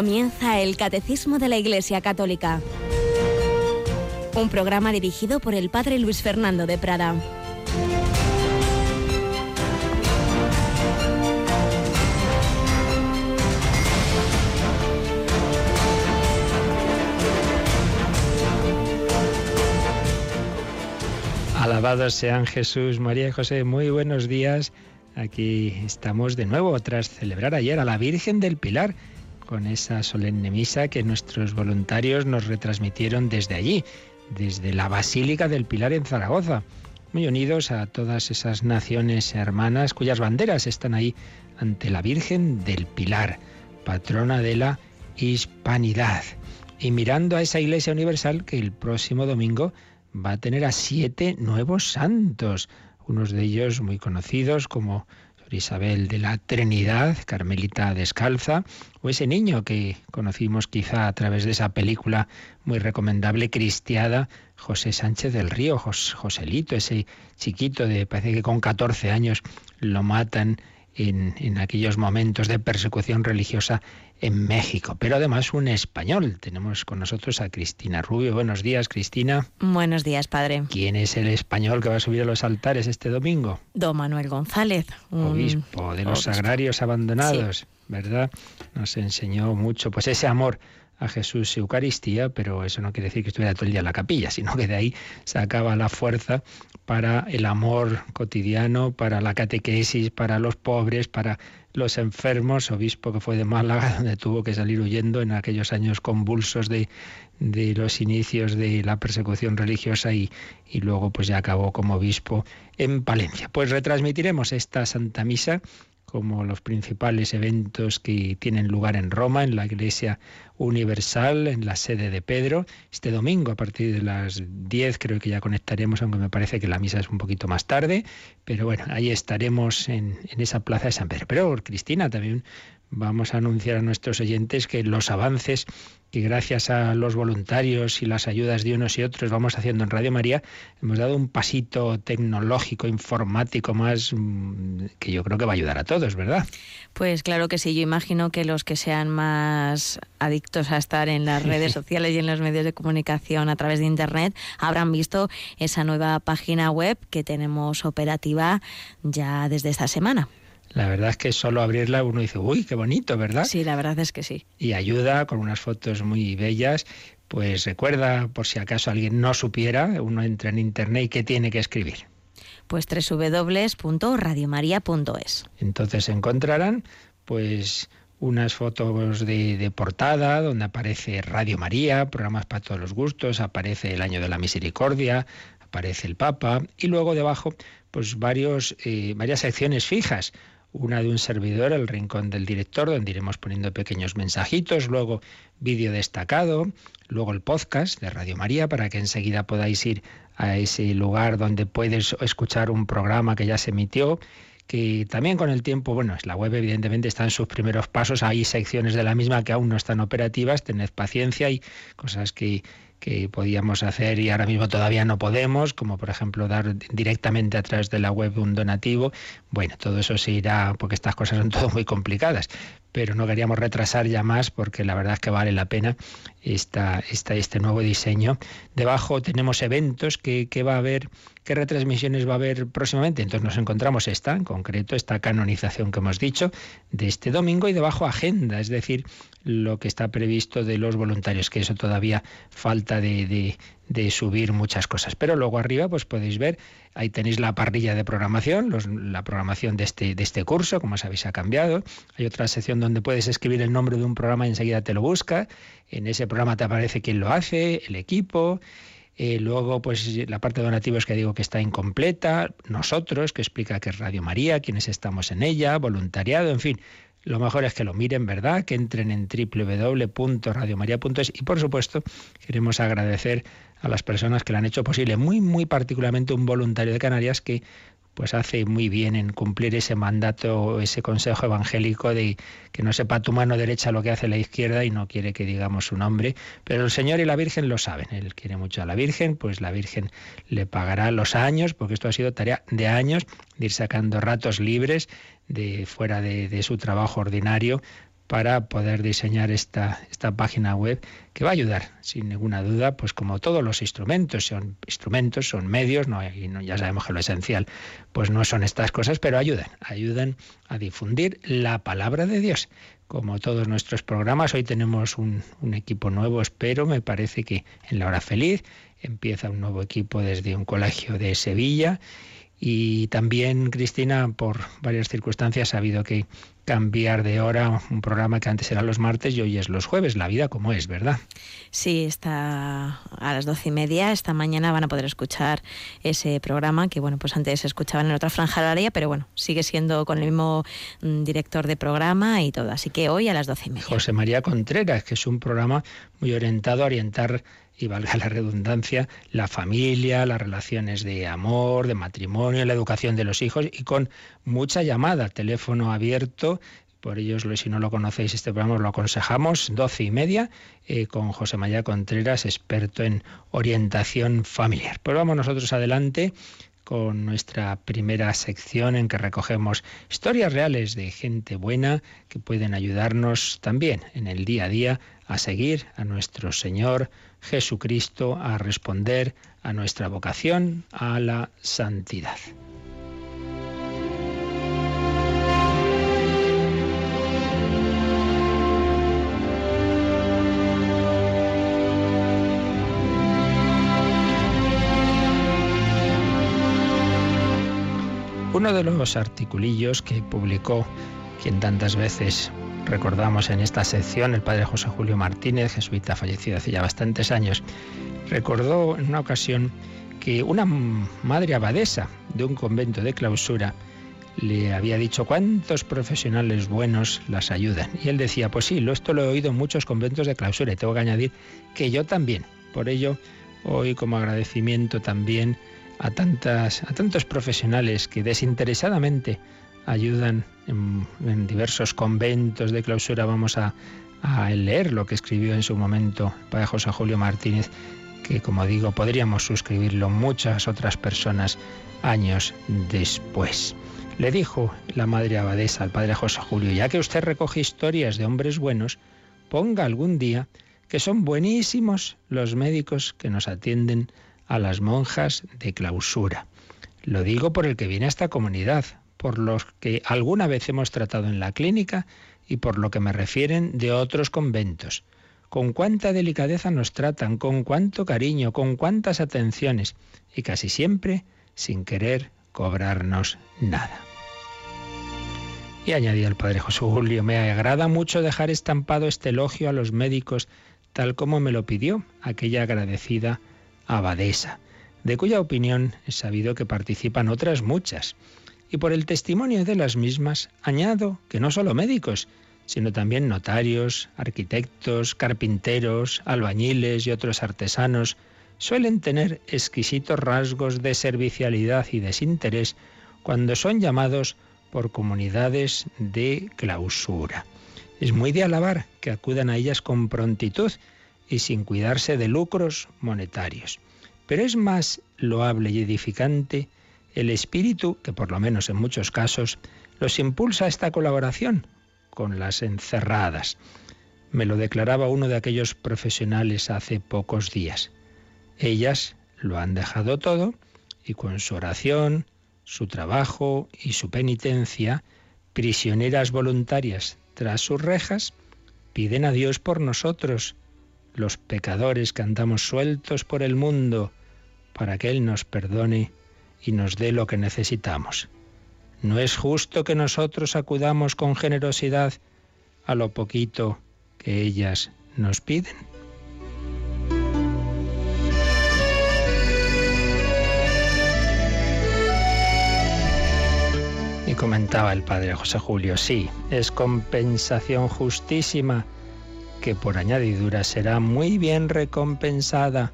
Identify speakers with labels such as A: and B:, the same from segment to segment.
A: Comienza el Catecismo de la Iglesia Católica. Un programa dirigido por el Padre Luis Fernando de Prada.
B: Alabados sean Jesús, María y José. Muy buenos días. Aquí estamos de nuevo tras celebrar ayer a la Virgen del Pilar con esa solemne misa que nuestros voluntarios nos retransmitieron desde allí, desde la Basílica del Pilar en Zaragoza, muy unidos a todas esas naciones hermanas cuyas banderas están ahí ante la Virgen del Pilar, patrona de la hispanidad. Y mirando a esa Iglesia Universal que el próximo domingo va a tener a siete nuevos santos, unos de ellos muy conocidos como Isabel de la Trinidad, Carmelita Descalza, o ese niño que conocimos quizá a través de esa película muy recomendable cristiada, José Sánchez del Río, Joselito, ese chiquito de, parece que con 14 años lo matan en, en, aquellos momentos de persecución religiosa en México, pero además un español. Tenemos con nosotros a Cristina Rubio. Buenos días, Cristina.
C: Buenos días, padre.
B: ¿Quién es el español que va a subir a los altares este domingo?
C: Don Manuel González,
B: obispo de los sagrarios abandonados, ¿verdad? Nos enseñó mucho, pues ese amor a Jesús Eucaristía, pero eso no quiere decir que estuviera todo el día en la capilla, sino que de ahí sacaba la fuerza para el amor cotidiano, para la catequesis, para los pobres, para los enfermos, obispo que fue de Málaga, donde tuvo que salir huyendo en aquellos años convulsos de, de los inicios de la persecución religiosa y, y luego pues ya acabó como obispo en Palencia. Pues retransmitiremos esta Santa Misa como los principales eventos que tienen lugar en Roma, en la Iglesia Universal, en la sede de Pedro. Este domingo, a partir de las 10, creo que ya conectaremos, aunque me parece que la misa es un poquito más tarde, pero bueno, ahí estaremos en, en esa plaza de San Pedro. Pero Cristina, también vamos a anunciar a nuestros oyentes que los avances que gracias a los voluntarios y las ayudas de unos y otros vamos haciendo en Radio María, hemos dado un pasito tecnológico, informático más mm, que yo creo que va a ayudar a todos, ¿verdad?
C: Pues claro que sí, yo imagino que los que sean más adictos a estar en las redes sociales y en los medios de comunicación a través de Internet habrán visto esa nueva página web que tenemos operativa ya desde esta semana.
B: La verdad es que solo abrirla uno dice, uy, qué bonito, ¿verdad?
C: Sí, la verdad es que sí.
B: Y ayuda con unas fotos muy bellas. Pues recuerda, por si acaso alguien no supiera, uno entra en internet y qué tiene que escribir.
C: Pues www.radiomaria.es.
B: Entonces encontrarán, pues unas fotos de, de, portada donde aparece Radio María, programas para todos los gustos, aparece el Año de la Misericordia, aparece el Papa y luego debajo pues varios, eh, varias secciones fijas una de un servidor, el rincón del director, donde iremos poniendo pequeños mensajitos, luego vídeo destacado, luego el podcast de Radio María para que enseguida podáis ir a ese lugar donde puedes escuchar un programa que ya se emitió que también con el tiempo, bueno, es la web evidentemente está en sus primeros pasos, hay secciones de la misma que aún no están operativas, tened paciencia y cosas que que podíamos hacer y ahora mismo todavía no podemos, como por ejemplo dar directamente a través de la web un donativo. Bueno, todo eso se irá, porque estas cosas son todo muy complicadas, pero no queríamos retrasar ya más porque la verdad es que vale la pena esta, esta, este nuevo diseño. Debajo tenemos eventos que, que va a haber, qué retransmisiones va a haber próximamente. Entonces nos encontramos esta, en concreto, esta canonización que hemos dicho de este domingo y debajo agenda, es decir, lo que está previsto de los voluntarios, que eso todavía falta de, de, subir muchas cosas. Pero luego arriba, pues podéis ver, ahí tenéis la parrilla de programación, la programación de este, de este curso, como sabéis ha cambiado. Hay otra sección donde puedes escribir el nombre de un programa y enseguida te lo busca. En ese programa te aparece quién lo hace, el equipo. Eh, luego, pues la parte de donativos que digo que está incompleta, nosotros, que explica que es Radio María, quienes estamos en ella, voluntariado, en fin, lo mejor es que lo miren, ¿verdad? Que entren en www.radiomaria.es y por supuesto queremos agradecer a las personas que lo han hecho posible, muy muy particularmente un voluntario de Canarias que pues hace muy bien en cumplir ese mandato, ese consejo evangélico de que no sepa tu mano derecha lo que hace la izquierda y no quiere que digamos su nombre, pero el Señor y la Virgen lo saben, él quiere mucho a la Virgen, pues la Virgen le pagará los años, porque esto ha sido tarea de años, de ir sacando ratos libres de fuera de, de su trabajo ordinario para poder diseñar esta, esta página web que va a ayudar, sin ninguna duda, pues como todos los instrumentos, son instrumentos, son medios, no, ya sabemos que lo esencial pues no son estas cosas, pero ayudan, ayudan a difundir la palabra de Dios. Como todos nuestros programas, hoy tenemos un, un equipo nuevo, espero, me parece que en la hora feliz empieza un nuevo equipo desde un colegio de Sevilla y también, Cristina, por varias circunstancias ha habido que cambiar de hora un programa que antes era los martes y hoy es los jueves, la vida como es, ¿verdad?
C: Sí, está a las doce y media. Esta mañana van a poder escuchar ese programa que, bueno, pues antes se escuchaban en otra franja horaria, pero bueno, sigue siendo con el mismo mm, director de programa y todo. Así que hoy a las doce y media.
B: José María Contreras, que es un programa muy orientado a orientar y valga la redundancia, la familia, las relaciones de amor, de matrimonio, la educación de los hijos y con mucha llamada, teléfono abierto. Por ello, si no lo conocéis, este programa os lo aconsejamos, doce y media, eh, con José María Contreras, experto en orientación familiar. Pues vamos nosotros adelante con nuestra primera sección en que recogemos historias reales de gente buena que pueden ayudarnos también en el día a día a seguir a nuestro Señor Jesucristo, a responder a nuestra vocación, a la santidad. Uno de los articulillos que publicó quien tantas veces recordamos en esta sección, el padre José Julio Martínez, jesuita fallecido hace ya bastantes años, recordó en una ocasión que una madre abadesa de un convento de clausura le había dicho cuántos profesionales buenos las ayudan. Y él decía, pues sí, esto lo he oído en muchos conventos de clausura y tengo que añadir que yo también. Por ello, hoy como agradecimiento también a, tantas, a tantos profesionales que desinteresadamente ayudan en, diversos conventos de clausura. Vamos a, leer lo que escribió en su momento Padre José Julio Martínez, que como digo, podríamos suscribirlo muchas otras personas años después. Le dijo la madre abadesa al padre José Julio, ya que usted recoge historias de hombres buenos, ponga algún día que son buenísimos los médicos que nos atienden a las monjas de clausura. Lo digo por el que viene a esta comunidad, por los que alguna vez hemos tratado en la clínica y por lo que me refieren de otros conventos. Con cuánta delicadeza nos tratan, con cuánto cariño, con cuántas atenciones y casi siempre sin querer cobrarnos nada. Y añadía el padre José Julio, me agrada mucho dejar estampado este elogio a los médicos, tal como me lo pidió aquella agradecida abadesa, de cuya opinión he sabido que participan otras muchas y por el testimonio de las mismas añado que no solo médicos, sino también notarios, arquitectos, carpinteros, albañiles y otros artesanos suelen tener exquisitos rasgos de servicialidad y desinterés cuando son llamados por comunidades de clausura. Es muy de alabar que acudan a ellas con prontitud y sin cuidarse de lucros monetarios. Pero es más loable y edificante el espíritu que por lo menos en muchos casos los impulsa a esta colaboración con las encerradas. Me lo declaraba uno de aquellos profesionales hace pocos días. Ellas lo han dejado todo y con su oración, su trabajo y su penitencia, prisioneras voluntarias tras sus rejas, piden a Dios por nosotros, los pecadores que andamos sueltos por el mundo, para que Él nos perdone y nos dé lo que necesitamos. ¿No es justo que nosotros acudamos con generosidad a lo poquito que ellas nos piden? Y comentaba el padre José Julio, sí, es compensación justísima que por añadidura será muy bien recompensada,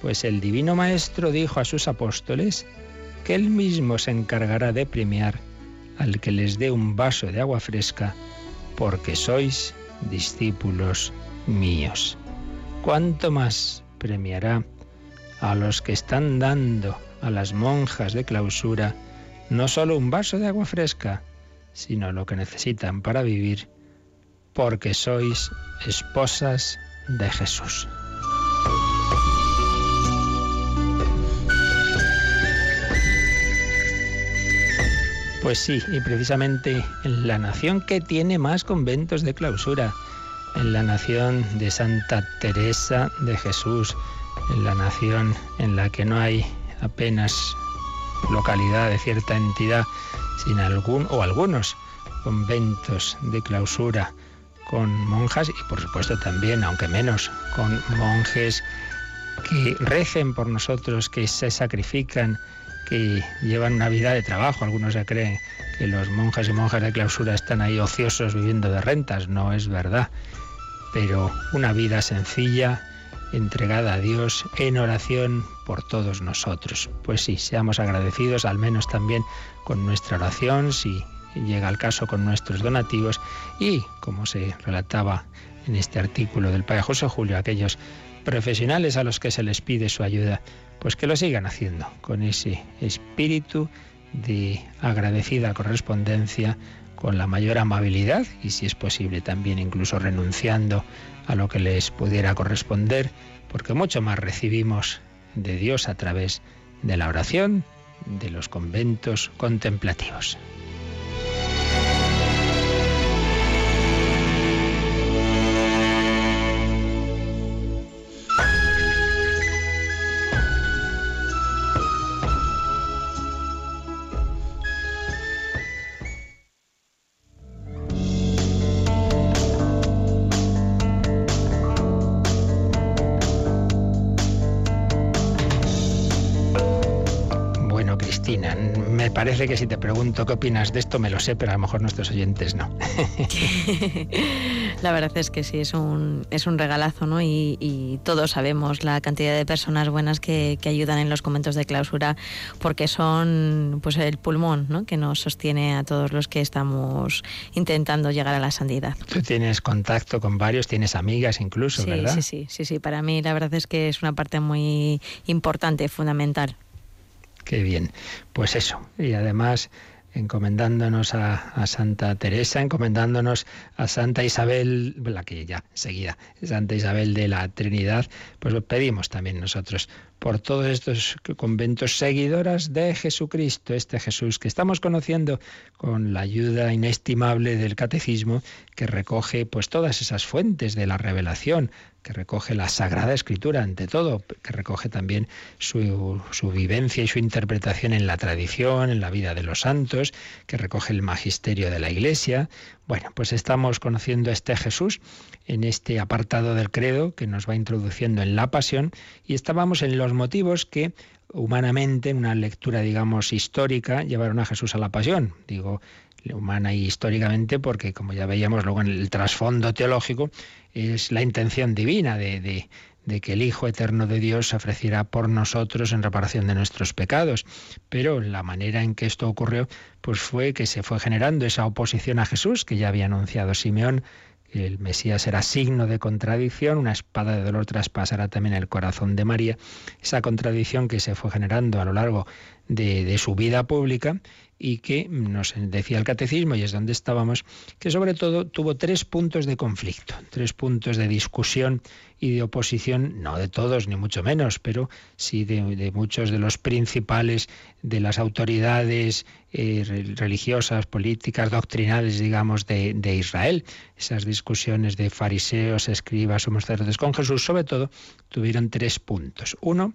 B: pues el Divino Maestro dijo a sus apóstoles, que Él mismo se encargará de premiar al que les dé un vaso de agua fresca, porque sois discípulos míos. ¿Cuánto más premiará a los que están dando a las monjas de clausura no solo un vaso de agua fresca, sino lo que necesitan para vivir, porque sois esposas de Jesús. Pues sí, y precisamente en la nación que tiene más conventos de clausura, en la nación de Santa Teresa de Jesús, en la nación en la que no hay apenas localidad de cierta entidad sin algún o algunos conventos de clausura con monjas y por supuesto también, aunque menos, con monjes que recen por nosotros, que se sacrifican, que llevan una vida de trabajo. Algunos se creen que los monjes y monjas de clausura están ahí ociosos viviendo de rentas. No es verdad. Pero una vida sencilla, entregada a Dios en oración por todos nosotros. Pues sí, seamos agradecidos al menos también con nuestra oración, si llega el caso con nuestros donativos y, como se relataba en este artículo del Padre José Julio, aquellos profesionales a los que se les pide su ayuda, pues que lo sigan haciendo con ese espíritu de agradecida correspondencia, con la mayor amabilidad y si es posible también incluso renunciando a lo que les pudiera corresponder, porque mucho más recibimos de Dios a través de la oración, de los conventos contemplativos. Que si te pregunto qué opinas de esto me lo sé, pero a lo mejor nuestros oyentes no.
C: la verdad es que sí, es un, es un regalazo, ¿no? Y, todos sabemos la cantidad de personas buenas que, ayudan en los conventos de clausura, porque son pues el pulmón, ¿no? Que nos sostiene a todos los que estamos intentando llegar a la santidad.
B: Tú tienes contacto con varios, tienes amigas incluso, ¿verdad?
C: Sí, sí, sí, sí. Para mí la verdad es que es una parte muy importante, fundamental.
B: Qué bien. Pues eso. Y además encomendándonos a, Santa Teresa, encomendándonos a Santa Isabel, la que ya seguida, Santa Isabel de la Trinidad, pues lo pedimos también nosotros por todos estos conventos seguidoras de Jesucristo, este Jesús que estamos conociendo con la ayuda inestimable del catecismo que recoge pues todas esas fuentes de la revelación, que recoge la Sagrada Escritura ante todo, que recoge también su, su, vivencia y su interpretación en la tradición, en la vida de los santos, que recoge el magisterio de la Iglesia. Bueno, pues estamos conociendo a este Jesús en este apartado del credo que nos va introduciendo en la pasión y estábamos en los motivos que humanamente, en una lectura, digamos, histórica, llevaron a Jesús a la pasión. Digo, humana y históricamente, porque como ya veíamos luego en el trasfondo teológico, es la intención divina de, de, de, que el Hijo Eterno de Dios se ofreciera por nosotros en reparación de nuestros pecados. Pero la manera en que esto ocurrió, pues fue que se fue generando esa oposición a Jesús, que ya había anunciado Simeón, el Mesías era signo de contradicción, una espada de dolor traspasará también el corazón de María, esa contradicción que se fue generando a lo largo de, de su vida pública y que nos decía el catecismo, y es donde estábamos, que sobre todo tuvo tres puntos de conflicto, tres puntos de discusión y de oposición, no de todos, ni mucho menos, pero sí de, muchos de los principales, de las autoridades eh, religiosas, políticas, doctrinales, digamos, de, Israel. Esas discusiones de fariseos, escribas o sacerdotes con Jesús, sobre todo, tuvieron tres puntos. Uno,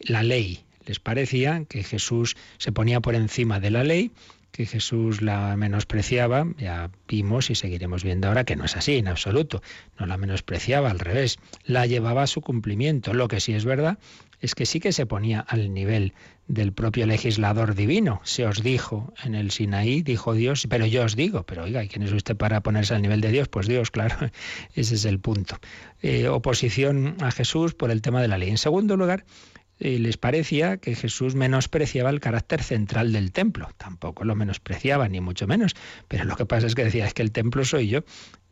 B: la ley, les parecía que Jesús se ponía por encima de la ley, que Jesús la menospreciaba, ya vimos y seguiremos viendo ahora que no es así en absoluto, no la menospreciaba, al revés, la llevaba a su cumplimiento. Lo que sí es verdad es que sí que se ponía al nivel del propio legislador divino. Se os dijo en el Sinaí, dijo Dios, pero yo os digo, pero oiga, ¿y quién es usted para ponerse al nivel de Dios? Pues Dios, claro, ese es el punto. Eh, oposición a Jesús por el tema de la ley. En segundo lugar, les parecía que Jesús menospreciaba el carácter central del templo. Tampoco lo menospreciaba, ni mucho menos. Pero lo que pasa es que decía, es que el templo soy yo.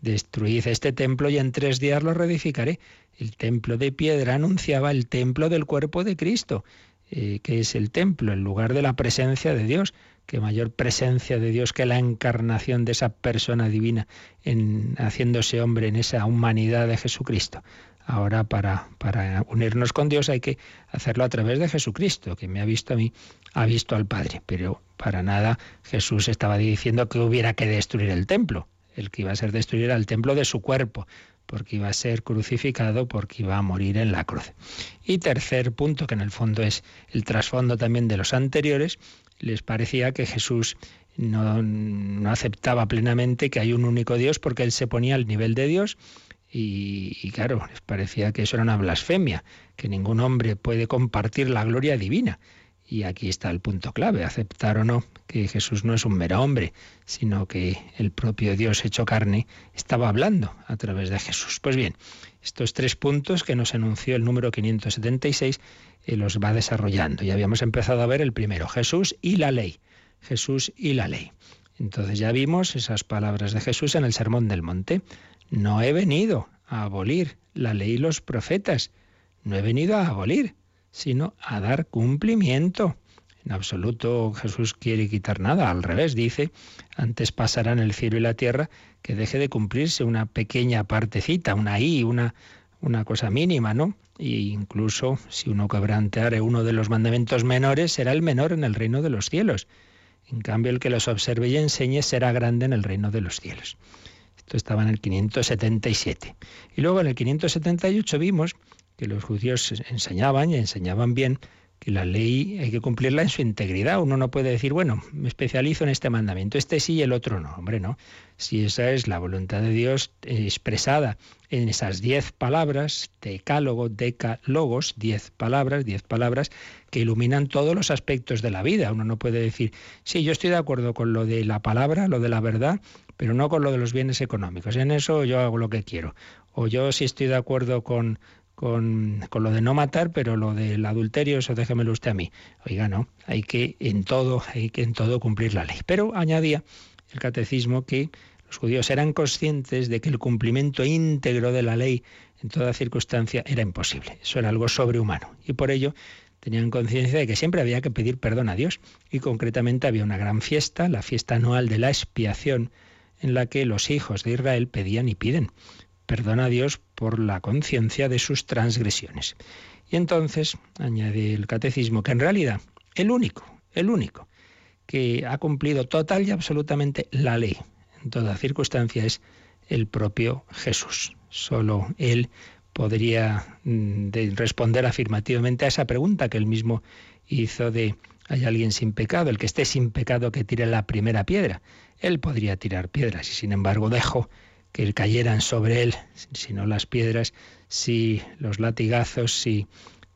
B: Destruid este templo y en tres días lo reedificaré. El templo de piedra anunciaba el templo del cuerpo de Cristo. eh, que es el templo, el lugar de la presencia de Dios, que mayor presencia de Dios que la encarnación de esa persona divina en haciéndose hombre en esa humanidad de Jesucristo. Ahora para, para unirnos con Dios hay que hacerlo a través de Jesucristo, que me ha visto a mí, ha visto al Padre. Pero para nada Jesús estaba diciendo que hubiera que destruir el templo. El que iba a ser destruir el templo de su cuerpo, porque iba a ser crucificado, porque iba a morir en la cruz. Y tercer punto, que en el fondo es el trasfondo también de los anteriores, les parecía que Jesús no, no, aceptaba plenamente que hay un único Dios porque él se ponía al nivel de Dios y, claro, les parecía que eso era una blasfemia, que ningún hombre puede compartir la gloria divina. Y aquí está el punto clave, aceptar o no que Jesús no es un mero hombre, sino que el propio Dios hecho carne estaba hablando a través de Jesús. Pues bien, estos tres puntos que nos enunció el número 576 eh, los va desarrollando. Ya habíamos empezado a ver el primero, Jesús y la ley. Jesús y la ley. Entonces ya vimos esas palabras de Jesús en el Sermón del Monte. No he venido a abolir la ley y los profetas. No he venido a abolir, sino a dar cumplimiento. En absoluto Jesús quiere quitar nada, al revés, dice, antes pasarán el cielo y la tierra que deje de cumplirse una pequeña partecita, una i, una, una cosa mínima, ¿no? E incluso si uno quebranteare uno de los mandamientos menores, será el menor en el reino de los cielos. En cambio, el que los observe y enseñe será grande en el reino de los cielos. Esto estaba en el 577. Y luego en el 578 vimos que los judíos enseñaban y enseñaban bien que la ley hay que cumplirla en su integridad. Uno no puede decir, bueno, me especializo en este mandamiento, este sí y el otro no. Hombre, no. Si esa es la voluntad de Dios expresada en esas diez palabras, decálogo, decálogos, diez palabras, diez palabras que iluminan todos los aspectos de la vida. Uno no puede decir, sí, yo estoy de acuerdo con lo de la palabra, lo de la verdad, pero no con lo de los bienes económicos. En eso yo hago lo que quiero. O yo sí estoy de acuerdo con, con, con, lo de no matar, pero lo del adulterio, eso déjemelo usted a mí. Oiga, no, hay que en todo, hay que en todo cumplir la ley. Pero añadía el catecismo que los judíos eran conscientes de que el cumplimiento íntegro de la ley en toda circunstancia era imposible. Eso era algo sobrehumano. Y por ello tenían conciencia de que siempre había que pedir perdón a Dios. Y concretamente había una gran fiesta, la fiesta anual de la expiación, en la que los hijos de Israel pedían y piden perdón a Dios por la conciencia de sus transgresiones. Y entonces añade el catecismo que en realidad el único, el único que ha cumplido total y absolutamente la ley en toda circunstancia es el propio Jesús. Solo Él podría mm, responder afirmativamente a esa pregunta que él mismo hizo de ¿hay alguien sin pecado? El que esté sin pecado que tire la primera piedra. Él podría tirar piedras y sin embargo dejó que cayeran sobre él, si no las piedras, si los latigazos, si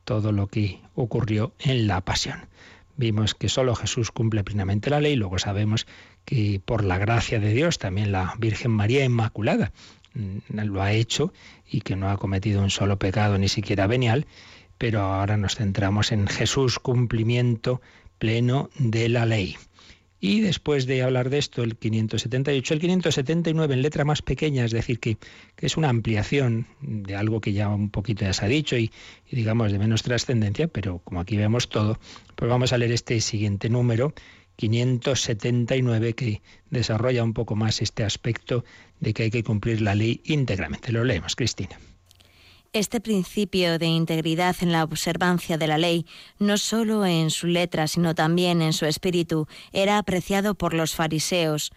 B: todo lo que ocurrió en la pasión. Vimos que solo Jesús cumple plenamente la ley, luego sabemos que por la gracia de Dios también la Virgen María Inmaculada mm, lo ha hecho y que no ha cometido un solo pecado, ni siquiera venial, pero ahora nos centramos en Jesús cumplimiento pleno de la ley. Y después de hablar de esto, el 578, el 579 en letra más pequeña, es decir, que, es una ampliación de algo que ya un poquito ya se ha dicho y, y digamos de menos trascendencia, pero como aquí vemos todo, pues vamos a leer este siguiente número, 579, que desarrolla un poco más este aspecto de que hay que cumplir la ley íntegramente. Lo leemos, Cristina.
C: Este principio de integridad en la observancia de la ley, no solo en su letra, sino también en su espíritu, era apreciado por los fariseos.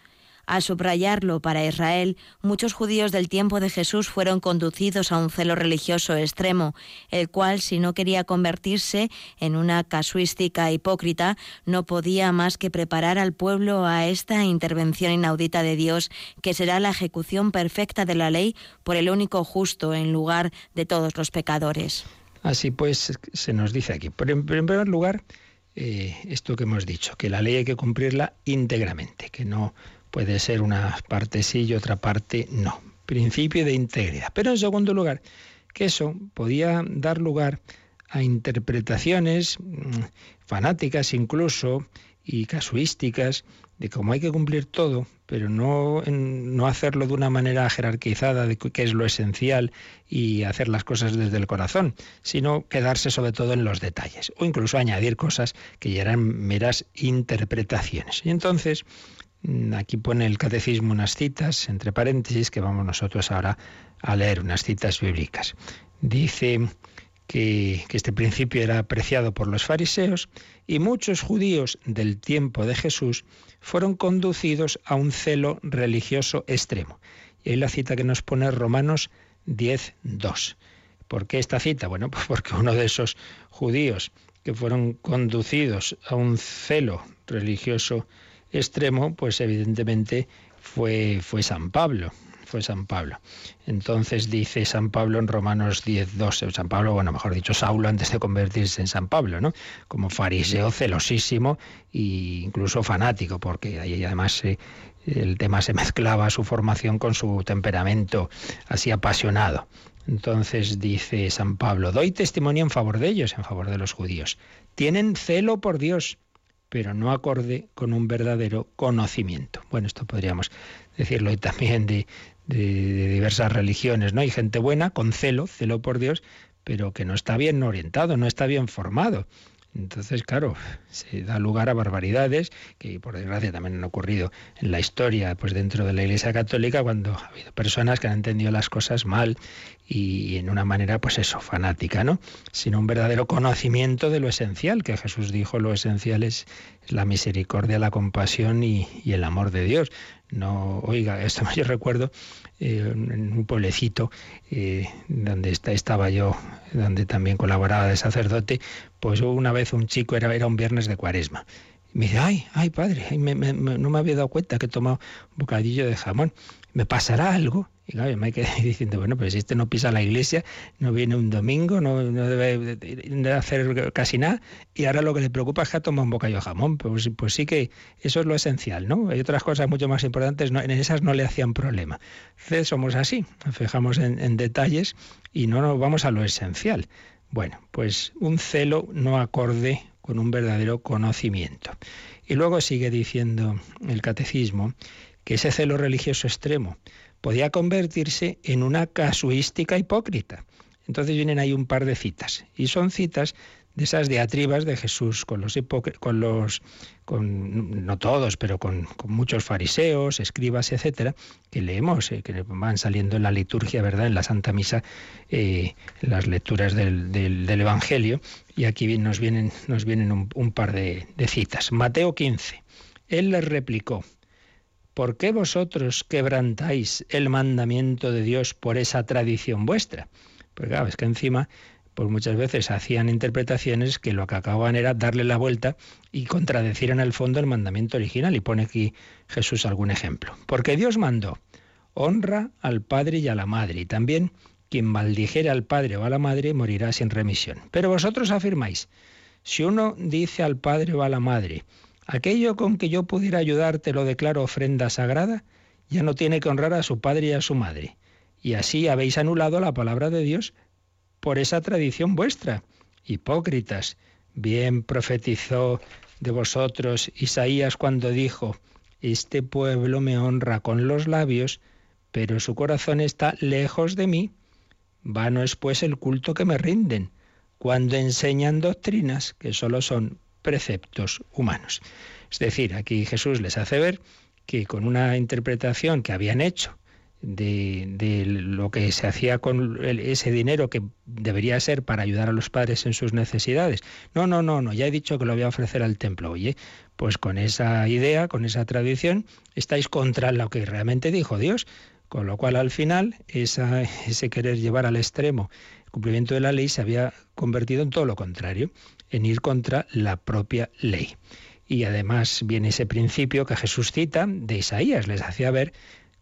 C: Al subrayarlo para Israel, muchos judíos del tiempo de Jesús fueron conducidos a un celo religioso extremo, el cual, si no quería convertirse en una casuística hipócrita, no podía más que preparar al pueblo a esta intervención inaudita de Dios, que será la ejecución perfecta de la ley por el único justo en lugar de todos los pecadores.
B: Así pues, se nos dice aquí, en primer lugar, eh, esto que hemos dicho, que la ley hay que cumplirla íntegramente, que no Puede ser una parte sí y otra parte no. Principio de integridad. Pero en segundo lugar, que eso podía dar lugar a interpretaciones mm, fanáticas incluso y casuísticas, de cómo hay que cumplir todo, pero no, no hacerlo de una manera jerarquizada de qué es lo esencial y hacer las cosas desde el corazón, sino quedarse sobre todo en los detalles o incluso añadir cosas que ya eran meras interpretaciones. Y entonces, aquí pone el catecismo unas citas, entre paréntesis, que vamos nosotros ahora a leer, unas citas bíblicas. Dice que, este principio era apreciado por los fariseos y muchos judíos del tiempo de Jesús fueron conducidos a un celo religioso extremo. Y ahí la cita que nos pone Romanos 10, 2. ¿Por qué esta cita? Bueno, pues porque uno de esos judíos que fueron conducidos a un celo religioso extremo, pues evidentemente fue, fue San Pablo fue San Pablo. Entonces dice San Pablo en Romanos 10, 12, San Pablo, bueno, mejor dicho, Saulo antes de convertirse en San Pablo, ¿no? Como fariseo celosísimo e incluso fanático, porque ahí además el tema se mezclaba su formación con su temperamento así apasionado. Entonces dice San Pablo, doy testimonio en favor de ellos, en favor de los judíos. Tienen celo por Dios, pero no acorde con un verdadero conocimiento. Bueno, esto podríamos decirlo también de, de, diversas religiones, ¿no? Hay gente buena, con celo, celo por Dios, pero que no está bien orientado, no está bien formado. Entonces, claro, se da lugar a barbaridades que por desgracia también han ocurrido en la historia, pues dentro de la Iglesia Católica, cuando ha habido personas que han entendido las cosas mal y en una manera, pues eso, fanática, ¿no? Sino un verdadero conocimiento de lo esencial, que Jesús dijo, lo esencial es la misericordia, la compasión y, el amor de Dios. No, oiga, esto yo recuerdo eh, en un pueblecito eh, donde estaba yo, donde también colaboraba de sacerdote, pues una vez un chico, era, era un viernes de cuaresma, me dice, ay, ay, padre, no me había dado cuenta que he tomado un bocadillo de jamón. ¿Me pasará algo? Claro, me quedé diciendo, bueno, pues si este no pisa la iglesia, no viene un domingo, no, debe de hacer casi nada, y ahora lo que le preocupa es que ha tomado un bocadillo de jamón. Pues, pues sí que eso es lo esencial, ¿no? Hay otras cosas mucho más importantes, en esas no le hacían problema. Entonces somos así, nos fijamos en, en detalles y no nos vamos a lo esencial. Bueno, pues un celo no acorde con un verdadero conocimiento. Y luego sigue diciendo el catecismo que ese celo religioso extremo podía convertirse en una casuística hipócrita. Entonces vienen ahí un par de citas, y son citas de esas diatribas de Jesús con los con los con no todos, pero con, muchos fariseos, escribas, etcétera, que leemos, eh, que van saliendo en la liturgia, ¿verdad? En la Santa Misa, eh, las lecturas del, del, Evangelio, y aquí nos vienen, nos vienen un, un par de, de citas. Mateo 15. Él les replicó, ¿por qué vosotros quebrantáis el mandamiento de Dios por esa tradición vuestra? Pues claro, es que encima pues muchas veces hacían interpretaciones que lo que acababan era darle la vuelta y contradecir en el fondo el mandamiento original. Y pone aquí Jesús algún ejemplo. Porque Dios mandó, honra al padre y a la madre, y también quien maldijere al padre o a la madre morirá sin remisión. Pero vosotros afirmáis, si uno dice al padre o a la madre, aquello con que yo pudiera ayudarte lo declaro ofrenda sagrada, ya no tiene que honrar a su padre y a su madre. Y así habéis anulado la palabra de Dios por esa tradición vuestra. Hipócritas, bien profetizó de vosotros Isaías cuando dijo, Este pueblo me honra con los labios, pero su corazón está lejos de mí. Vano es pues el culto que me rinden, cuando enseñan doctrinas que solo son preceptos humanos. Es decir, aquí Jesús les hace ver que con una interpretación que habían hecho de, lo que se hacía con ese dinero que debería ser para ayudar a los padres en sus necesidades. No, no, no, no, ya he dicho que lo voy a ofrecer al templo. Oye, pues con esa idea, con esa tradición, estáis contra lo que realmente dijo Dios. Con lo cual, al final, ese querer llevar al extremo el cumplimiento de la ley se había convertido en todo lo contrario, en ir contra la propia ley. Y además viene ese principio que Jesús cita de Isaías, les hacía ver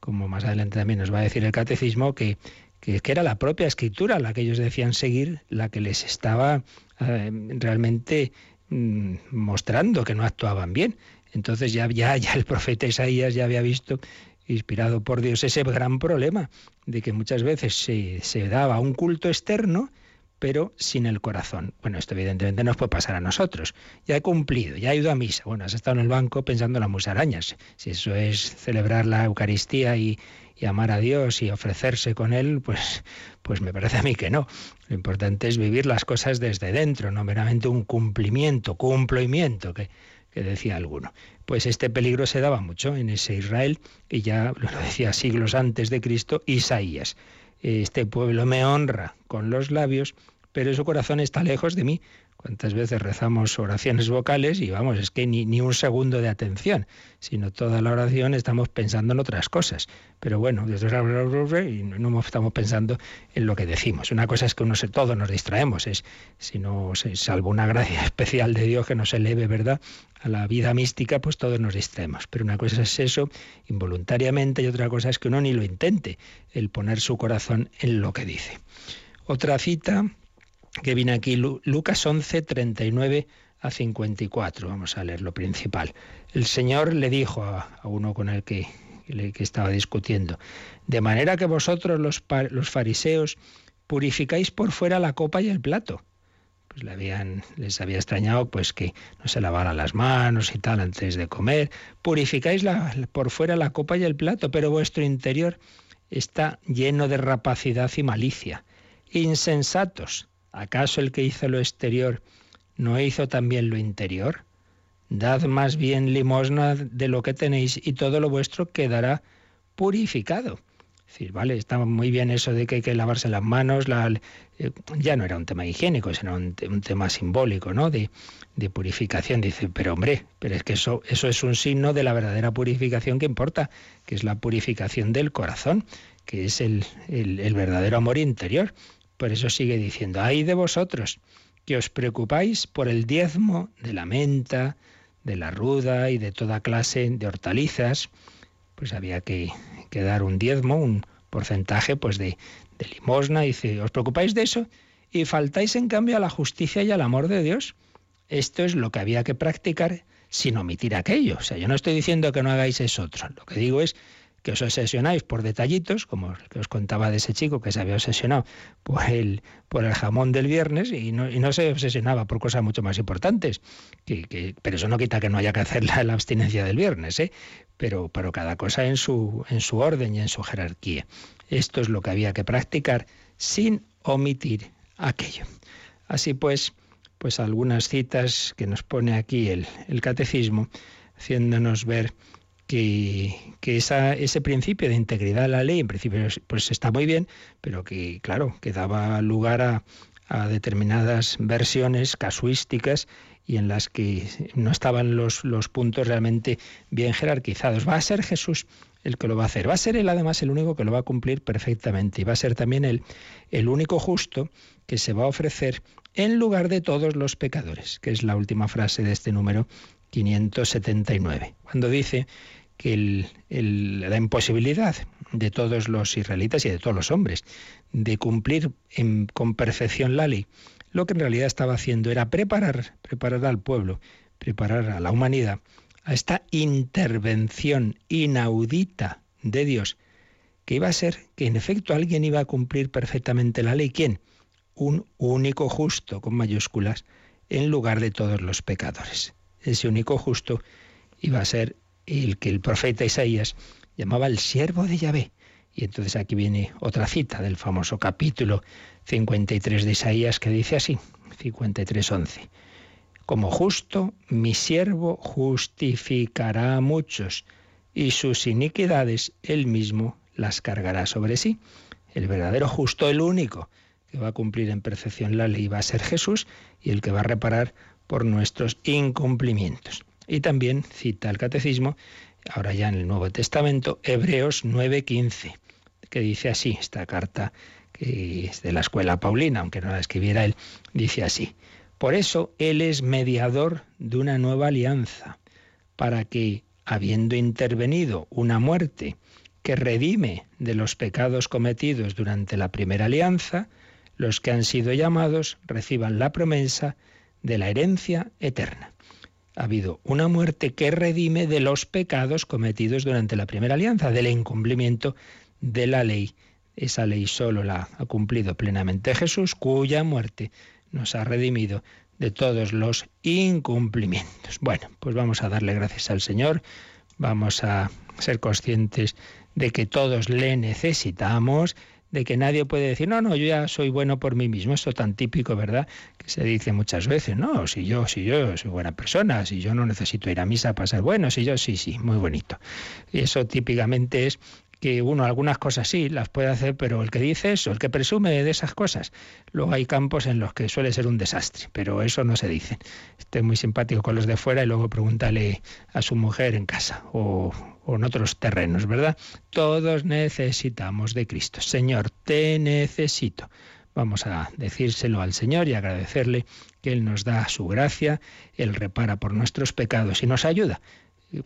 B: como más adelante también nos va a decir el catecismo, que, que, era la propia escritura la que ellos decían seguir, la que les estaba eh, realmente mm, mostrando que no actuaban bien. Entonces ya, ya, ya el profeta Isaías ya había visto, inspirado por Dios, ese gran problema de que muchas veces se, se daba un culto externo, pero sin el corazón. Bueno, esto evidentemente nos puede pasar a nosotros. Ya he cumplido, ya he ido a misa. Bueno, has estado en el banco pensando en las musarañas. Si eso es celebrar la Eucaristía y, amar a Dios y ofrecerse con Él, pues, pues me parece a mí que no. Lo importante es vivir las cosas desde dentro, no meramente un cumplimiento, cumplimiento, que, que decía alguno. Pues este peligro se daba mucho en ese Israel y ya lo decía siglos antes de Cristo Isaías. Este pueblo me honra con los labios, pero su corazón está lejos de mí. ¿Cuántas veces rezamos oraciones vocales y vamos, es que ni, ni, un segundo de atención, sino toda la oración estamos pensando en otras cosas. Pero bueno, y no estamos pensando en lo que decimos. Una cosa es que uno se, todos nos distraemos, es si no, salvo una gracia especial de Dios que nos eleve, ¿verdad? A la vida mística, pues todos nos distraemos. Pero una cosa es eso involuntariamente y otra cosa es que uno ni lo intente, el poner su corazón en lo que dice. Otra cita que viene aquí, Lucas 11, 39 a 54. Vamos a leer lo principal. El Señor le dijo a, uno con el que, que, estaba discutiendo, de manera que vosotros los, los fariseos purificáis por fuera la copa y el plato. Pues le habían, les había extrañado pues que no se lavaran las manos y tal antes de comer. Purificáis la, por fuera la copa y el plato, pero vuestro interior está lleno de rapacidad y malicia. Insensatos, ¿Acaso el que hizo lo exterior no hizo también lo interior? Dad más bien limosna de lo que tenéis y todo lo vuestro quedará purificado. Es decir, vale, está muy bien eso de que hay que lavarse las manos, eh, ya no era un tema higiénico, sino un, tema simbólico, ¿no? De, purificación. Dice, pero hombre, pero es que eso, eso es un signo de la verdadera purificación que importa, que es la purificación del corazón, que es el verdadero amor interior. Por eso sigue diciendo, ay de vosotros, que os preocupáis por el diezmo de la menta, de la ruda y de toda clase de hortalizas, pues había que, dar un diezmo, un porcentaje pues de, de limosna. Dice, ¿os preocupáis de eso? Y faltáis en cambio a la justicia y al amor de Dios. Esto es lo que había que practicar sin omitir aquello. O sea, yo no estoy diciendo que no hagáis eso otro. Lo que digo es que os obsesionáis por detallitos, como el que os contaba de ese chico que se había obsesionado por el, por el jamón del viernes y no, y no se obsesionaba por cosas mucho más importantes. Que, pero eso no quita que no haya que hacer la, la abstinencia del viernes, ¿eh? pero, pero cada cosa en su, en su orden y en su jerarquía. Esto es lo que había que practicar sin omitir aquello. Así pues, pues algunas citas que nos pone aquí el, el catecismo, haciéndonos ver que, ese principio de integridad de la ley, en principio, pues está muy bien, pero que, claro, que daba lugar a, determinadas versiones casuísticas y en las que no estaban los, los puntos realmente bien jerarquizados. Va a ser Jesús el que lo va a hacer. Va a ser él además el único que lo va a cumplir perfectamente y va a ser también él el único justo que se va a ofrecer en lugar de todos los pecadores, que es la última frase de este número 579, cuando dice que la imposibilidad de todos los israelitas y de todos los hombres de cumplir con perfección la ley, lo que en realidad estaba haciendo era preparar, preparar al pueblo, preparar a la humanidad a esta intervención inaudita de Dios, que iba a ser que en efecto alguien iba a cumplir perfectamente la ley. ¿Quién? Un único justo, con mayúsculas, en lugar de todos los pecadores. Ese único justo iba a ser el que el profeta Isaías llamaba el siervo de Yahvé. Y entonces aquí viene otra cita del famoso capítulo 53 de Isaías que dice así, 53.11. Como justo, mi siervo justificará a muchos y sus iniquidades él mismo las cargará sobre sí. El verdadero justo, el único que va a cumplir en perfección la ley va a ser Jesús y el que va a reparar por nuestros incumplimientos. Y también cita el catecismo, ahora ya en el Nuevo Testamento, Hebreos 9:15, que dice así, esta carta que es de la escuela paulina, aunque no la escribiera él, dice así, por eso Él es mediador de una nueva alianza, para que, habiendo intervenido una muerte que redime de los pecados cometidos durante la primera alianza, los que han sido llamados reciban la promesa de la herencia eterna ha habido una muerte que redime de los pecados cometidos durante la primera alianza, del incumplimiento de la ley. Esa ley solo la ha cumplido plenamente Jesús, cuya muerte nos ha redimido de todos los incumplimientos. Bueno, pues vamos a darle gracias al Señor, vamos a ser conscientes de que todos le necesitamos, de que nadie puede decir, no, no, yo ya soy bueno por mí mismo. Esto tan típico, ¿verdad? Que se dice muchas veces, no, si yo, si yo soy buena persona, si yo no necesito ir a misa para ser bueno, si yo sí, sí, muy bonito. Y eso típicamente es que uno algunas cosas sí las puede hacer, pero el que dice eso, el que presume de esas cosas, luego hay campos en los que suele ser un desastre, pero eso no se dice. Esté muy simpático con los de fuera y luego pregúntale a su mujer en casa o, o en otros terrenos, ¿verdad? Todos necesitamos de Cristo. Señor, te necesito. Vamos a decírselo al Señor y agradecerle que Él nos da su gracia, Él repara por nuestros pecados y nos ayuda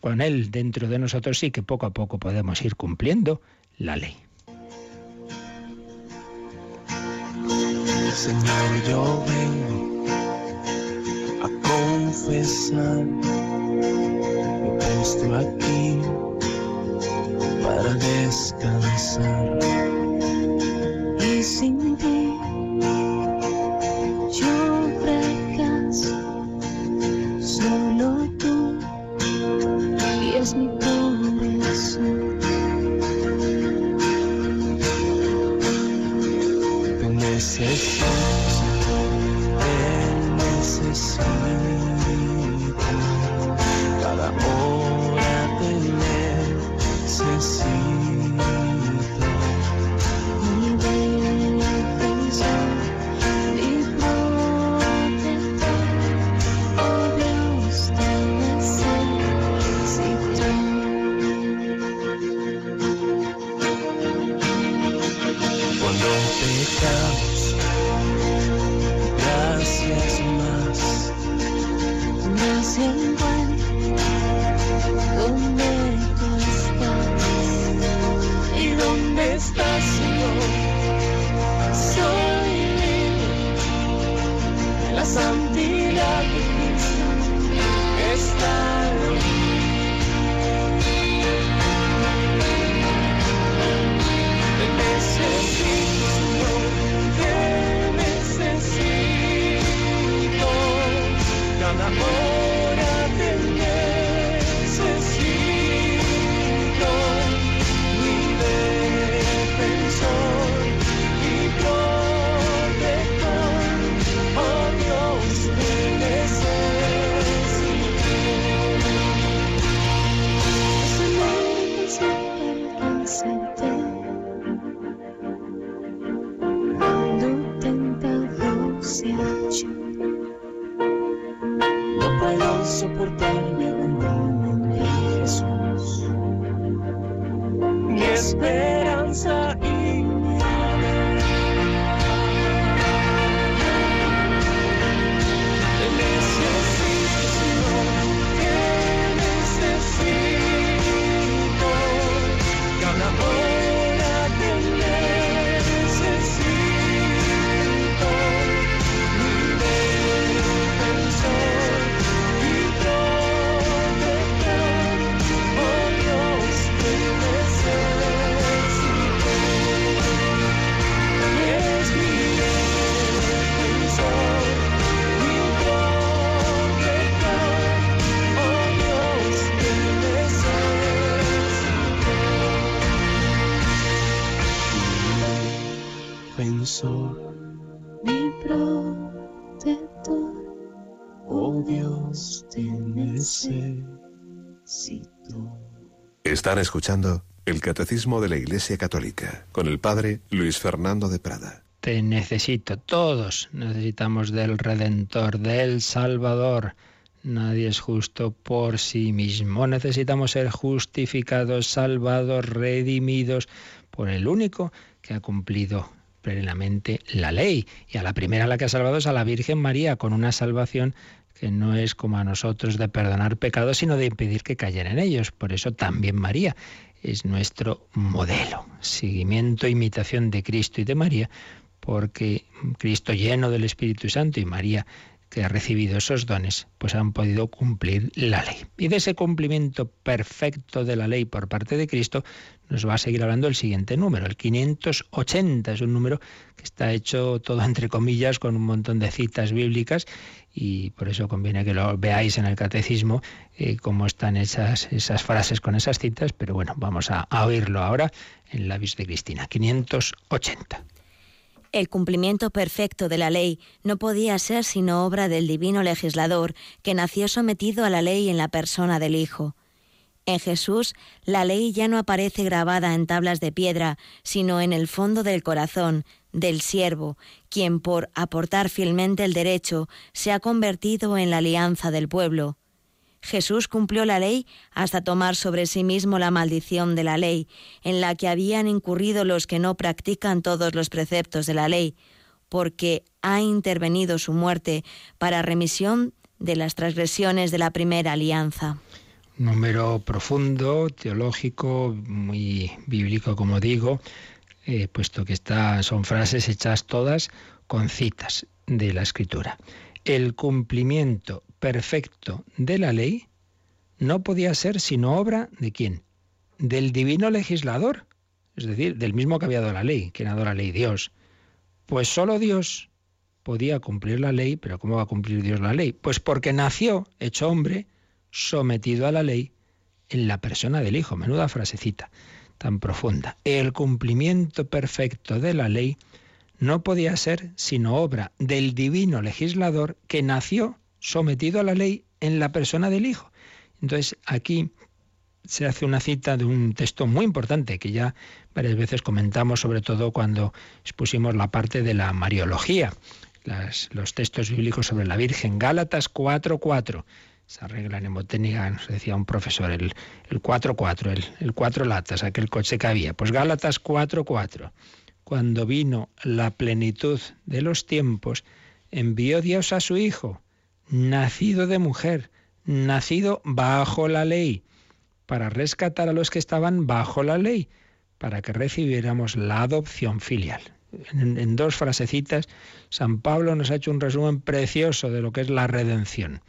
B: con Él dentro de nosotros sí que poco a poco podemos ir cumpliendo la ley.
D: Señor, yo vengo a confesar, me puesto aquí para descansar.
E: Están escuchando el Catecismo de la Iglesia Católica con el Padre Luis Fernando de Prada.
B: Te necesito, todos necesitamos del Redentor, del Salvador. Nadie es justo por sí mismo. Necesitamos ser justificados, salvados, redimidos por el único que ha cumplido plenamente la ley. Y a la primera a la que ha salvado es a la Virgen María, con una salvación que no es como a nosotros de perdonar pecados, sino de impedir que cayera en ellos. Por eso también María es nuestro modelo. Seguimiento, imitación de Cristo y de María, porque Cristo lleno del Espíritu Santo y María que ha recibido esos dones, pues han podido cumplir la ley. Y de ese cumplimiento perfecto de la ley por parte de Cristo nos va a seguir hablando el siguiente número, el 580. Es un número que está hecho todo entre comillas con un montón de citas bíblicas y por eso conviene que lo veáis en el catecismo eh, cómo están esas, esas frases con esas citas, pero bueno, vamos a, oírlo ahora en labios de Cristina. 580.
A: El cumplimiento perfecto de la ley no podía ser sino obra del divino legislador que nació sometido a la ley en la persona del Hijo. En Jesús, la ley ya no aparece grabada en tablas de piedra, sino en el fondo del corazón del siervo, quien por aportar fielmente el derecho se ha convertido en la alianza del pueblo. Jesús cumplió la ley hasta tomar sobre sí mismo la maldición de la ley, en la que habían incurrido los que no practican todos los preceptos de la ley, porque ha intervenido su muerte para remisión de las transgresiones de la primera alianza.
B: Número profundo, teológico, muy bíblico, como digo, eh, puesto que está, son frases hechas todas con citas de la Escritura. El cumplimiento perfecto de la ley no podía ser sino obra de quién? Del divino legislador, es decir, del mismo que había dado la ley, quien ha dado la ley, Dios. Pues solo Dios podía cumplir la ley, pero ¿cómo va a cumplir Dios la ley? Pues porque nació, hecho hombre, sometido a la ley en la persona del Hijo. Menuda frasecita tan profunda. El cumplimiento perfecto de la ley no podía ser sino obra del divino legislador que nació sometido a la ley en la persona del Hijo. Entonces aquí se hace una cita de un texto muy importante que ya varias veces comentamos, sobre todo cuando expusimos la parte de la Mariología, los textos bíblicos sobre la Virgen, Gálatas 4.4. Esa regla mnemotécnica, nos decía un profesor, el 4.4, el, el, cuatro latas, aquel coche que había. Pues Gálatas 4.4. Cuando vino la plenitud de los tiempos, envió Dios a su Hijo, nacido de mujer, nacido bajo la ley, para rescatar a los que estaban bajo la ley, para que recibiéramos la adopción filial. En, dos frasecitas, San Pablo nos ha hecho un resumen precioso de lo que es la redención.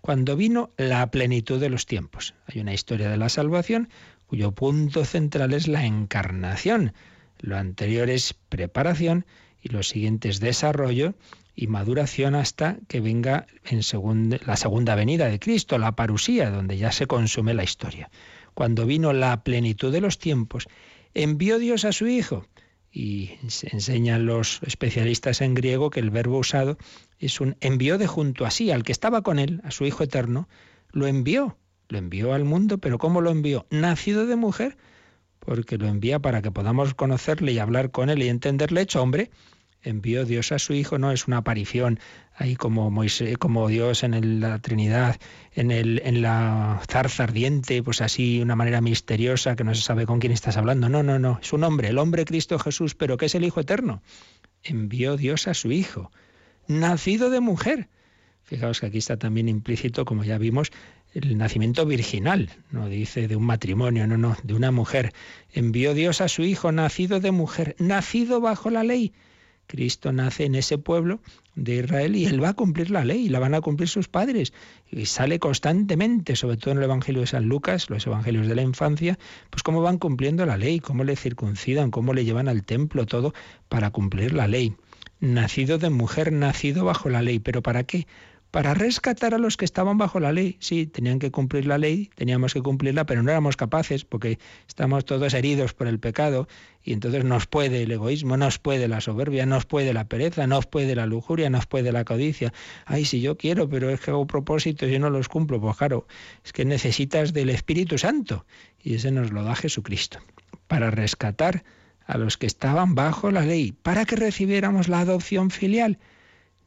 B: Cuando vino la plenitud de los tiempos. Hay una historia de la salvación cuyo punto central es la encarnación. Lo anterior es preparación y lo siguiente es desarrollo y maduración hasta que venga en la segunda venida de Cristo, la parusía, donde ya se consume la historia. Cuando vino la plenitud de los tiempos, envió Dios a su Hijo. Y se enseñan los especialistas en griego que el verbo usado es un envió de junto a sí, al que estaba con él, a su Hijo eterno, lo envió, lo envió al mundo, pero ¿cómo lo envió? Nacido de mujer, porque lo envía para que podamos conocerle y hablar con él y entenderle hecho hombre envió Dios a su Hijo, no es una aparición ahí como Moisés, como Dios en la Trinidad, en, el, en la zarza ardiente, pues así, una manera misteriosa que no se sabe con quién estás hablando. No, no, no, es un hombre, el hombre Cristo Jesús, pero que es el Hijo eterno. Envió Dios a su Hijo, nacido de mujer. Fijaos que aquí está también implícito, como ya vimos, el nacimiento virginal, no dice de un matrimonio, no, no, de una mujer. Envió Dios a su Hijo, nacido de mujer, nacido bajo la ley Cristo nace en ese pueblo de Israel y él va a cumplir la ley, la van a cumplir sus padres. Y sale constantemente, sobre todo en el Evangelio de San Lucas, los Evangelios de la infancia, pues cómo van cumpliendo la ley, cómo le circuncidan, cómo le llevan al templo, todo para cumplir la ley. Nacido de mujer, nacido bajo la ley. ¿Pero para qué? Para rescatar a los que estaban bajo la ley. Sí, tenían que cumplir la ley, teníamos que cumplirla, pero no éramos capaces porque estamos todos heridos por el pecado y entonces nos puede el egoísmo, nos puede la soberbia, nos puede la pereza, nos puede la lujuria, nos puede la codicia. Ay, si yo quiero, pero es que hago propósitos y no los cumplo. Pues claro, es que necesitas del Espíritu Santo y ese nos lo da Jesucristo para rescatar a los que estaban bajo la ley, para que recibiéramos la adopción filial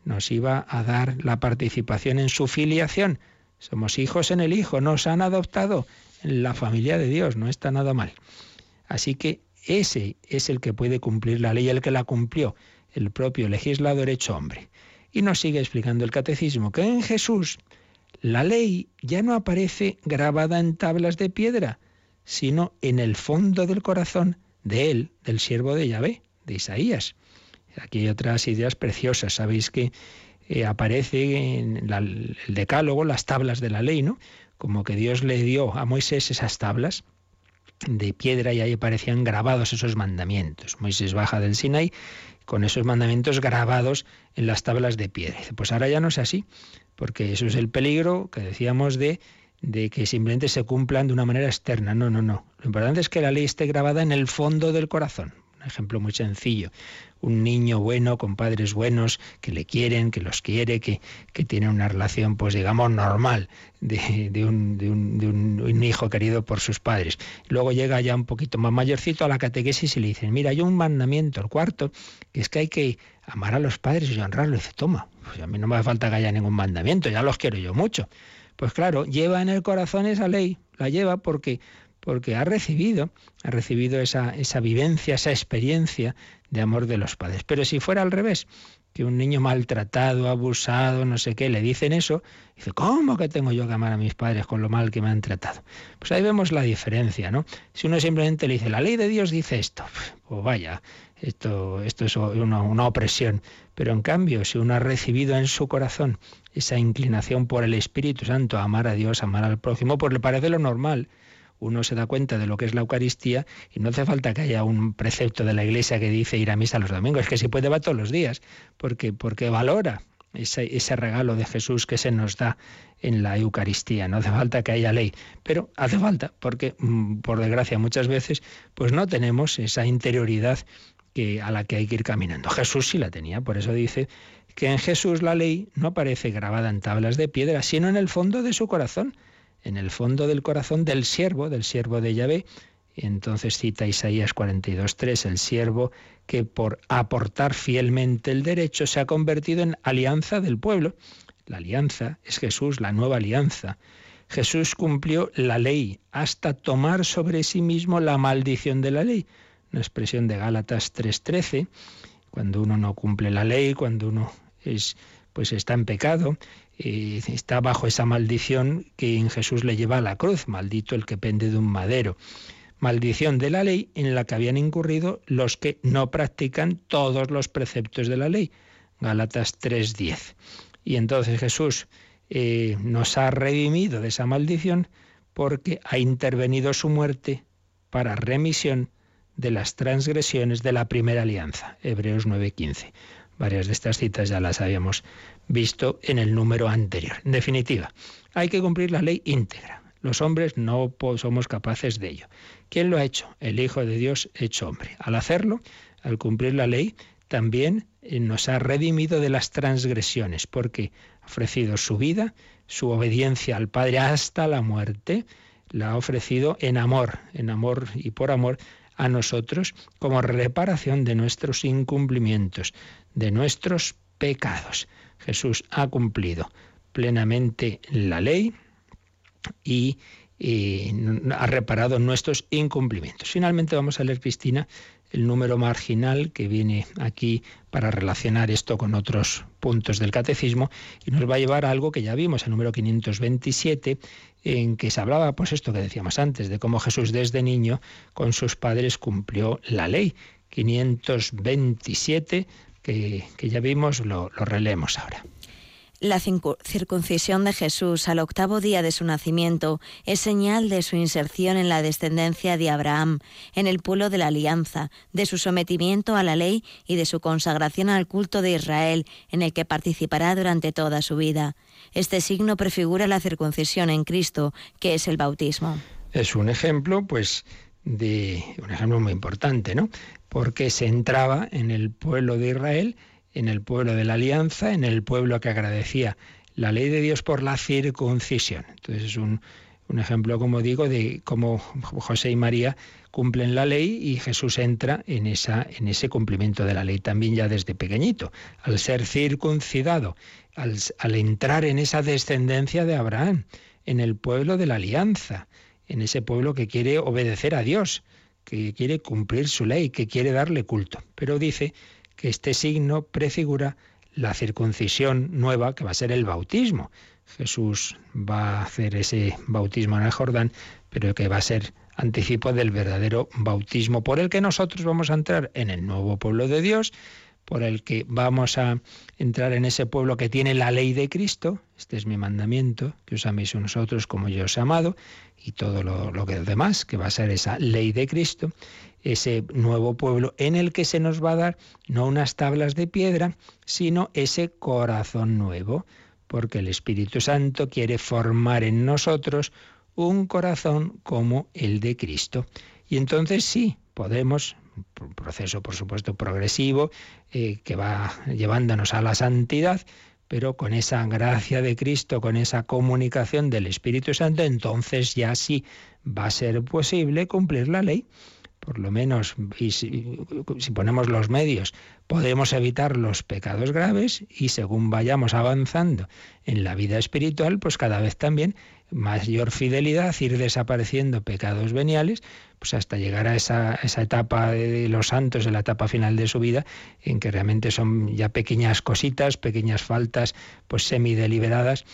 B: nos iba a dar la participación en su filiación. Somos hijos en el Hijo, nos han adoptado en la familia de Dios, no está nada mal. Así que ese es el que puede cumplir la ley, el que la cumplió, el propio legislador hecho hombre. Y nos sigue explicando el catecismo que en Jesús la ley ya no aparece grabada en tablas de piedra, sino en el fondo del corazón de él, del siervo de Yahvé, de Isaías. Aquí hay otras ideas preciosas. Sabéis que eh, aparece en la- el decálogo, las tablas de la ley, ¿no? Como que Dios le dio a Moisés esas tablas de piedra y ahí aparecían grabados esos mandamientos. Moisés baja del Sinai con esos mandamientos grabados en las tablas de piedra. Dice, pues ahora ya no es así, porque eso es el peligro que decíamos de, de que simplemente se cumplan de una manera externa. No, no, no. Lo importante es que la ley esté grabada en el fondo del corazón. Un ejemplo muy sencillo. Un niño bueno, con padres buenos, que le quieren, que los quiere, que, que tiene una relación, pues digamos, normal de, de un, de un- de un- hijo querido por sus padres. Luego llega ya un poquito más mayorcito a la catequesis y le dicen, mira, hay un mandamiento, el cuarto, que es que hay que amar a los padres y honrarlos. Dice, toma, pues a mí no me hace falta que haya ningún mandamiento, ya los quiero yo mucho. Pues claro, lleva en el corazón esa ley, la lleva porque porque ha recibido, ha recibido esa, esa vivencia, esa experiencia de amor de los padres. Pero si fuera al revés, que un niño maltratado, abusado, no sé qué, le dicen eso, dice, ¿cómo que tengo yo que amar a mis padres con lo mal que me han tratado? Pues ahí vemos la diferencia, ¿no? Si uno simplemente le dice, la ley de Dios dice esto, pues vaya, esto, esto es una, una opresión. Pero en cambio, si uno ha recibido en su corazón esa inclinación por el Espíritu Santo a amar a Dios, a amar al prójimo, pues le parece lo normal uno se da cuenta de lo que es la Eucaristía y no hace falta que haya un precepto de la Iglesia que dice ir a misa los domingos, que si puede va todos los días, porque, porque valora ese, ese regalo de Jesús que se nos da en la Eucaristía. No hace falta que haya ley, pero hace falta, porque mm, por desgracia muchas veces pues no tenemos esa interioridad que, a la que hay que ir caminando. Jesús sí la tenía, por eso dice que en Jesús la ley no aparece grabada en tablas de piedra, sino en el fondo de su corazón en el fondo del corazón del siervo, del siervo de Yahvé. Y entonces cita Isaías 42.3, el siervo que por aportar fielmente el derecho se ha convertido en alianza del pueblo. La alianza es Jesús, la nueva alianza. Jesús cumplió la ley hasta tomar sobre sí mismo la maldición de la ley. Una expresión de Gálatas 3.13, cuando uno no cumple la ley, cuando uno es pues está en pecado, eh, está bajo esa maldición que en Jesús le lleva a la cruz, maldito el que pende de un madero. Maldición de la ley en la que habían incurrido los que no practican todos los preceptos de la ley. Gálatas 3:10. Y entonces Jesús eh, nos ha redimido de esa maldición porque ha intervenido su muerte para remisión de las transgresiones de la primera alianza. Hebreos 9:15. Varias de estas citas ya las habíamos visto en el número anterior. En definitiva, hay que cumplir la ley íntegra. Los hombres no somos capaces de ello. ¿Quién lo ha hecho? El Hijo de Dios hecho hombre. Al hacerlo, al cumplir la ley, también nos ha redimido de las transgresiones, porque ha ofrecido su vida, su obediencia al Padre hasta la muerte, la ha ofrecido en amor, en amor y por amor a nosotros como reparación de nuestros incumplimientos, de nuestros pecados. Jesús ha cumplido plenamente la ley y, y, ha reparado nuestros incumplimientos. Finalmente vamos a leer, Cristina, el número marginal que viene aquí para relacionar esto con otros puntos del catecismo y nos va a llevar a algo que ya vimos, el número 527, en que se hablaba, pues esto que decíamos antes, de cómo Jesús desde niño con sus padres cumplió la ley. 527, que, que ya vimos, lo, lo releemos ahora.
A: La circuncisión de Jesús al octavo día de su nacimiento es señal de su inserción en la descendencia de Abraham, en el pueblo de la alianza, de su sometimiento a la ley y de su consagración al culto de Israel, en el que participará durante toda su vida. Este signo prefigura la circuncisión en Cristo, que es el bautismo.
B: Es un ejemplo, pues, de un ejemplo muy importante, ¿no? Porque se entraba en el pueblo de Israel en el pueblo de la alianza, en el pueblo que agradecía la ley de Dios por la circuncisión. Entonces es un, ejemplo, como digo, de cómo José y María cumplen la ley y Jesús entra en, esa, en ese cumplimiento de la ley también ya desde pequeñito. Al ser circuncidado, al entrar en esa descendencia de Abraham, en el pueblo de la alianza, en ese pueblo que quiere obedecer a Dios, que quiere cumplir su ley, que quiere darle culto. Pero dice que este signo prefigura la circuncisión nueva que va a ser el bautismo. Jesús va a hacer ese bautismo en el Jordán, pero que va a ser anticipo del verdadero bautismo por el que nosotros vamos a entrar en el nuevo pueblo de Dios, por el que vamos a entrar en ese pueblo que tiene la ley de Cristo, este es mi mandamiento, que os améis unos a otros como yo os he amado, y todo lo, lo que demás, que va a ser esa ley de Cristo, ese nuevo pueblo en el que se nos va a dar no unas tablas de piedra, sino ese corazón nuevo, porque el Espíritu Santo quiere formar en nosotros un corazón como el de Cristo. Y entonces sí, podemos, un proceso por supuesto progresivo, eh, que va llevándonos a la santidad, pero con esa gracia de Cristo, con esa comunicación del Espíritu Santo, entonces ya sí va a ser posible cumplir la ley. Por lo menos, y si, si, ponemos los medios, podemos evitar los pecados graves y según vayamos avanzando en la vida espiritual, pues cada vez también mayor fidelidad, ir desapareciendo pecados veniales, pues hasta llegar a esa, esa etapa de los santos, de la etapa final de su vida, en que realmente son ya pequeñas cositas, pequeñas faltas, pues semi-deliberadas,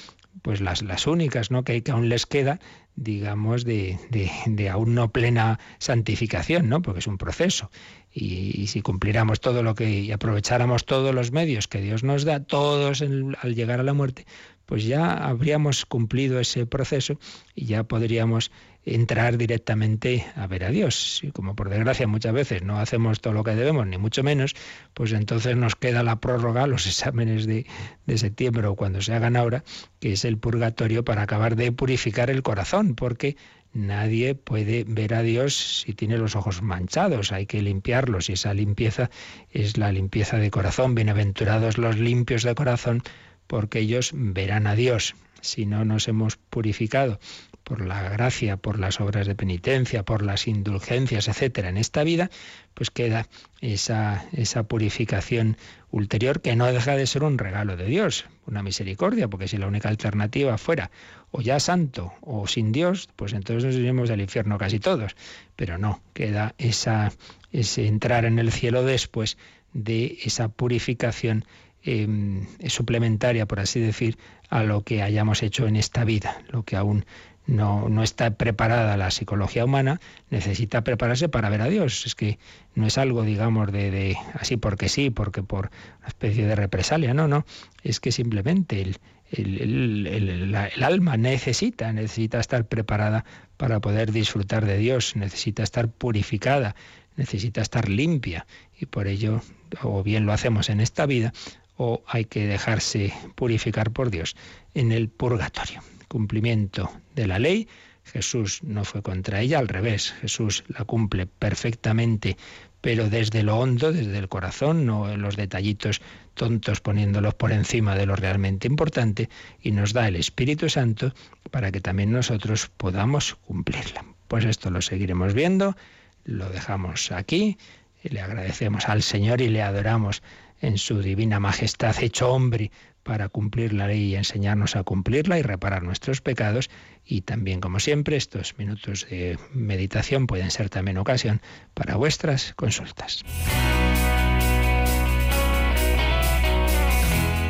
B: pues las, las únicas ¿no? que, que aún les queda digamos, de, de, de, aún no plena santificación, ¿no? Porque es un proceso. Y, si cumpliéramos todo lo que y aprovecháramos todos los medios que Dios nos da, todos al llegar a la muerte, pues ya habríamos cumplido ese proceso y ya podríamos entrar directamente a ver a Dios. Y como por desgracia muchas veces no hacemos todo lo que debemos, ni mucho menos, pues entonces nos queda la prórroga, los exámenes de, de septiembre o cuando se hagan ahora, que es el purgatorio para acabar de purificar el corazón, porque nadie puede ver a Dios si tiene los ojos manchados, hay que limpiarlos y esa limpieza es la limpieza de corazón. Bienaventurados los limpios de corazón, porque ellos verán a Dios. Si no nos hemos purificado por la gracia, por las obras de penitencia, por las indulgencias, etcétera, en esta vida, pues queda esa, esa purificación ulterior que no deja de ser un regalo de Dios, una misericordia, porque si la única alternativa fuera o ya santo o sin Dios, pues entonces nos iremos al infierno casi todos. Pero no, queda esa, ese entrar en el cielo después de esa purificación eh, suplementaria, por así decir, a lo que hayamos hecho en esta vida, lo que aún no, no, está preparada la psicología humana, necesita prepararse para ver a Dios. Es que no es algo, digamos, de, de así porque sí, porque por una especie de represalia, no, no. Es que simplemente el, el, el, el, alma necesita, necesita estar preparada para poder disfrutar de Dios, necesita estar purificada, necesita estar limpia. Y por ello, o bien lo hacemos en esta vida, o hay que dejarse purificar por Dios en el purgatorio cumplimiento de la ley. Jesús no fue contra ella, al revés, Jesús la cumple perfectamente, pero desde lo hondo, desde el corazón, no los detallitos tontos poniéndolos por encima de lo realmente importante, y nos da el Espíritu Santo para que también nosotros podamos cumplirla. Pues esto lo seguiremos viendo, lo dejamos aquí, y le agradecemos al Señor y le adoramos en su divina majestad, hecho hombre para cumplir la ley y enseñarnos a cumplirla y reparar nuestros pecados. Y también, como siempre, estos minutos de meditación pueden ser también ocasión para vuestras consultas.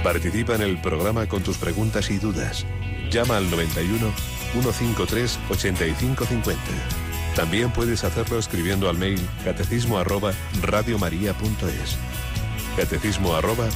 E: Participa en el programa con tus preguntas y dudas. Llama al 91 153 8550. También puedes hacerlo escribiendo al mail catecismo arroba radiomaria.es. Catecismo arroba.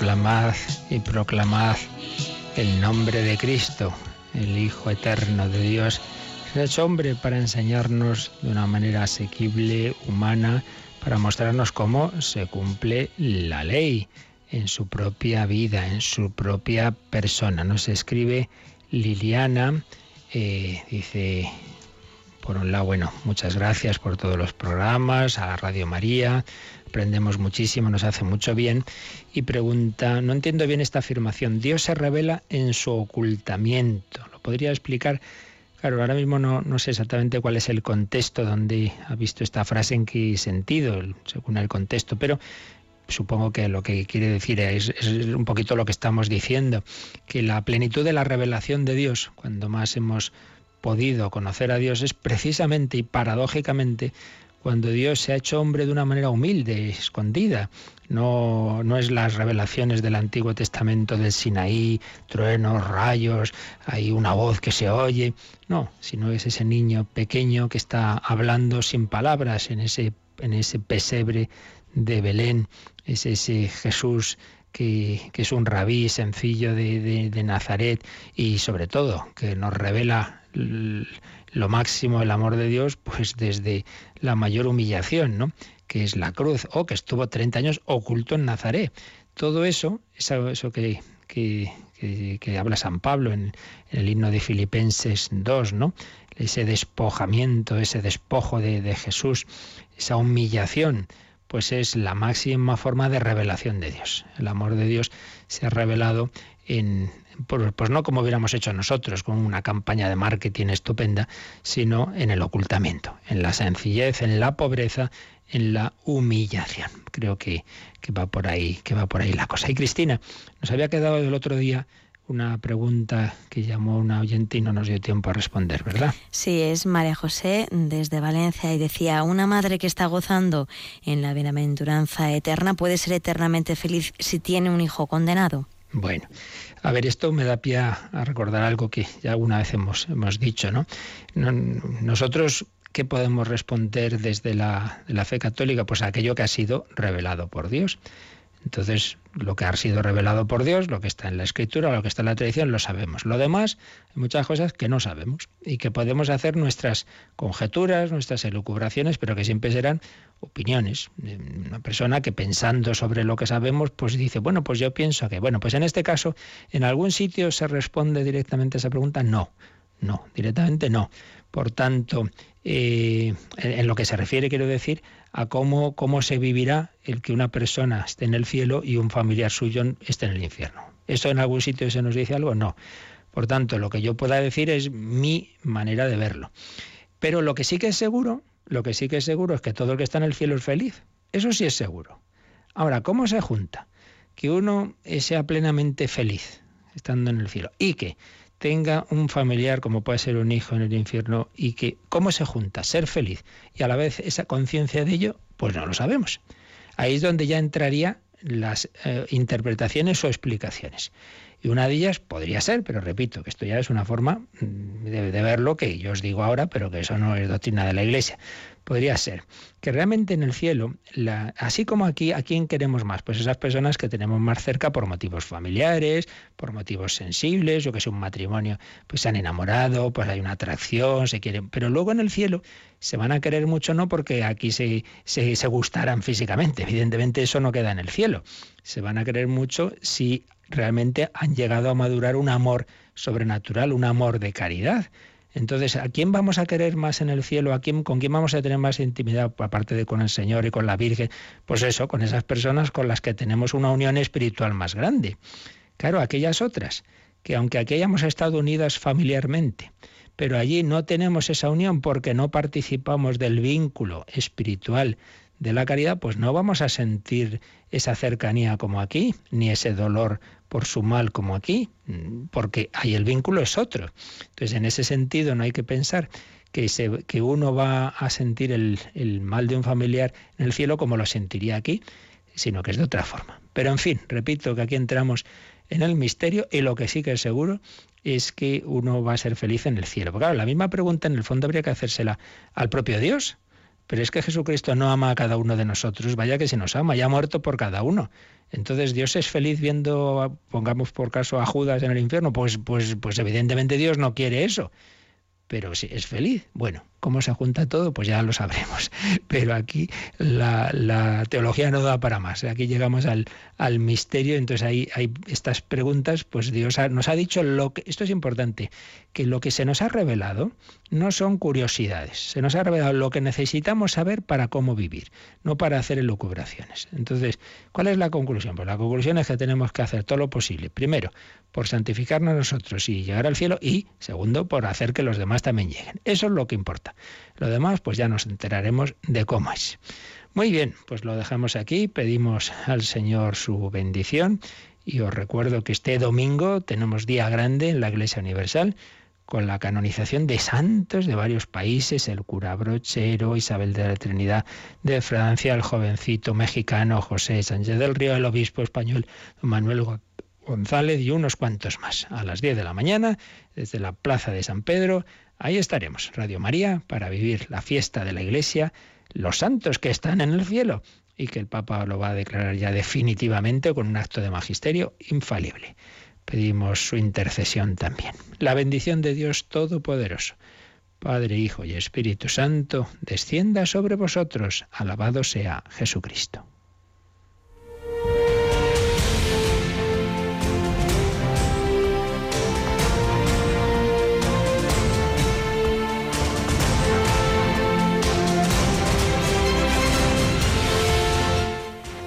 B: Aclamad y proclamad el nombre de Cristo, el Hijo eterno de Dios. Se hecho hombre para enseñarnos de una manera asequible, humana, para mostrarnos cómo se cumple la ley en su propia vida, en su propia persona. Nos escribe Liliana, eh, dice, por un lado, bueno, muchas gracias por todos los programas, a Radio María, aprendemos muchísimo, nos hace mucho bien. Y pregunta, no entiendo bien esta afirmación, Dios se revela en su ocultamiento. ¿Lo podría explicar? Claro, ahora mismo no, no sé exactamente cuál es el contexto donde ha visto esta frase, en qué sentido, según el contexto, pero supongo que lo que quiere decir es, es, un poquito lo que estamos diciendo, que la plenitud de la revelación de Dios, cuando más hemos podido conocer a Dios, es precisamente y paradójicamente cuando Dios se ha hecho hombre de una manera humilde, escondida. No, no es las revelaciones del Antiguo Testamento del Sinaí, truenos, rayos, hay una voz que se oye. No, sino es ese niño pequeño que está hablando sin palabras en ese, en ese pesebre de Belén. Es ese Jesús que, que, es un rabí sencillo de, de, de, Nazaret y sobre todo que nos revela lo máximo el amor de Dios, pues desde la mayor humillación, ¿no? que es la cruz, o que estuvo 30 años oculto en Nazaret. Todo eso, eso, que, que, que, que, habla San Pablo en, en, el himno de Filipenses 2, ¿no? Ese despojamiento, ese despojo de, de Jesús, esa humillación, pues es la máxima forma de revelación de Dios. El amor de Dios se ha revelado en, pues no como hubiéramos hecho nosotros, con una campaña de marketing estupenda, sino en el ocultamiento, en la sencillez, en la pobreza, en la humillación. Creo que, que va por ahí, que va por ahí la cosa. Y Cristina, nos había quedado el otro día una pregunta que llamó una oyente y no nos dio tiempo a responder, ¿verdad?
C: Sí, es María José desde Valencia y decía, una madre que está gozando en la bienaventuranza eterna puede ser eternamente feliz si tiene un hijo condenado.
B: Bueno, a ver, esto me da pie a recordar algo que ya alguna vez hemos, hemos dicho, ¿no? Nosotros, ¿qué podemos responder desde la, la fe católica? Pues aquello que ha sido revelado por Dios. Entonces, lo que ha sido revelado por Dios, lo que está en la escritura, lo que está en la tradición, lo sabemos. Lo demás, hay muchas cosas que no sabemos y que podemos hacer nuestras conjeturas, nuestras elucubraciones, pero que siempre serán opiniones. Una persona que pensando sobre lo que sabemos, pues dice, bueno, pues yo pienso que, bueno, pues en este caso, ¿en algún sitio se responde directamente a esa pregunta? No, no, directamente no. Por tanto, eh, en lo que se refiere, quiero decir, a cómo, cómo se vivirá el que una persona esté en el cielo y un familiar suyo esté en el infierno. ¿Eso en algún sitio se nos dice algo? No. Por tanto, lo que yo pueda decir es mi manera de verlo. Pero lo que sí que es seguro, lo que sí que es seguro es que todo el que está en el cielo es feliz. Eso sí es seguro. Ahora, ¿cómo se junta? Que uno sea plenamente feliz estando en el cielo y que tenga un familiar como puede ser un hijo en el infierno y que cómo se junta ser feliz y a la vez esa conciencia de ello, pues no lo sabemos. Ahí es donde ya entraría las eh, interpretaciones o explicaciones. Y una de ellas podría ser, pero repito, que esto ya es una forma de, de, verlo que yo os digo ahora, pero que eso no es doctrina de la Iglesia. Podría ser que realmente en el cielo, así como aquí, ¿a quién queremos más? Pues esas personas que tenemos más cerca por motivos familiares, por motivos sensibles, o que es un matrimonio, pues se han enamorado, pues hay una atracción, se quieren. Pero luego en el cielo se van a querer mucho no porque aquí se, se, se gustaran físicamente, evidentemente eso no queda en el cielo. Se van a querer mucho si realmente han llegado a madurar un amor sobrenatural, un amor de caridad. Entonces, ¿a quién vamos a querer más en el cielo? ¿A quién, ¿Con quién vamos a tener más intimidad, aparte de con el Señor y con la Virgen? Pues eso, con esas personas con las que tenemos una unión espiritual más grande. Claro, aquellas otras, que aunque aquí hayamos estado unidas familiarmente, pero allí no tenemos esa unión porque no participamos del vínculo espiritual de la caridad, pues no vamos a sentir esa cercanía como aquí, ni ese dolor por su mal como aquí, porque ahí el vínculo es otro. Entonces, en ese sentido, no hay que pensar que, que uno va a sentir el, el mal de un familiar en el cielo como lo sentiría aquí, sino que es de otra forma. Pero en fin, repito que aquí entramos en el misterio y lo que sí que es seguro es que uno va a ser feliz en el cielo. Porque claro, la misma pregunta en el fondo habría que hacérsela al propio Dios. Pero es que Jesucristo no ama a cada uno de nosotros, vaya que se nos ama, ya ha muerto por cada uno. Entonces, ¿Dios es feliz viendo, pongamos por caso, a Judas en el infierno? Pues, pues, pues evidentemente Dios no quiere eso. Pero si es feliz. Bueno, ¿Cómo se junta todo? Pues ya lo sabremos. Pero aquí la, teología no da para más. Aquí llegamos al, al misterio, entonces hay, hay estas preguntas, pues Dios nos ha dicho lo que, esto es importante, que lo que se nos ha revelado no son curiosidades, se nos ha revelado lo que necesitamos saber para cómo vivir, no para hacer elucubraciones. Entonces, ¿cuál es la conclusión? Pues la conclusión es que tenemos que hacer todo lo posible. Primero, por santificarnos nosotros y llegar al cielo y, segundo, por hacer que los demás también lleguen. Eso es lo que importa. Lo demás, pues ya nos enteraremos de cómo es. Muy bien, pues lo dejamos aquí, pedimos al Señor su bendición y os recuerdo que este domingo tenemos día grande en la Iglesia Universal con la canonización de santos de varios países, el cura Brochero, Isabel de la Trinidad de Francia, el jovencito mexicano José Sánchez del Río, el obispo español Manuel González y unos cuantos más. A las 10 de la mañana, desde la Plaza de San Pedro, Ahí estaremos, Radio María, para vivir la fiesta de la Iglesia, los santos que están en el cielo y que el Papa lo va a declarar ya definitivamente con un acto de magisterio infalible. Pedimos su intercesión también. La bendición de Dios Todopoderoso, Padre, Hijo y Espíritu Santo, descienda sobre vosotros. Alabado sea Jesucristo.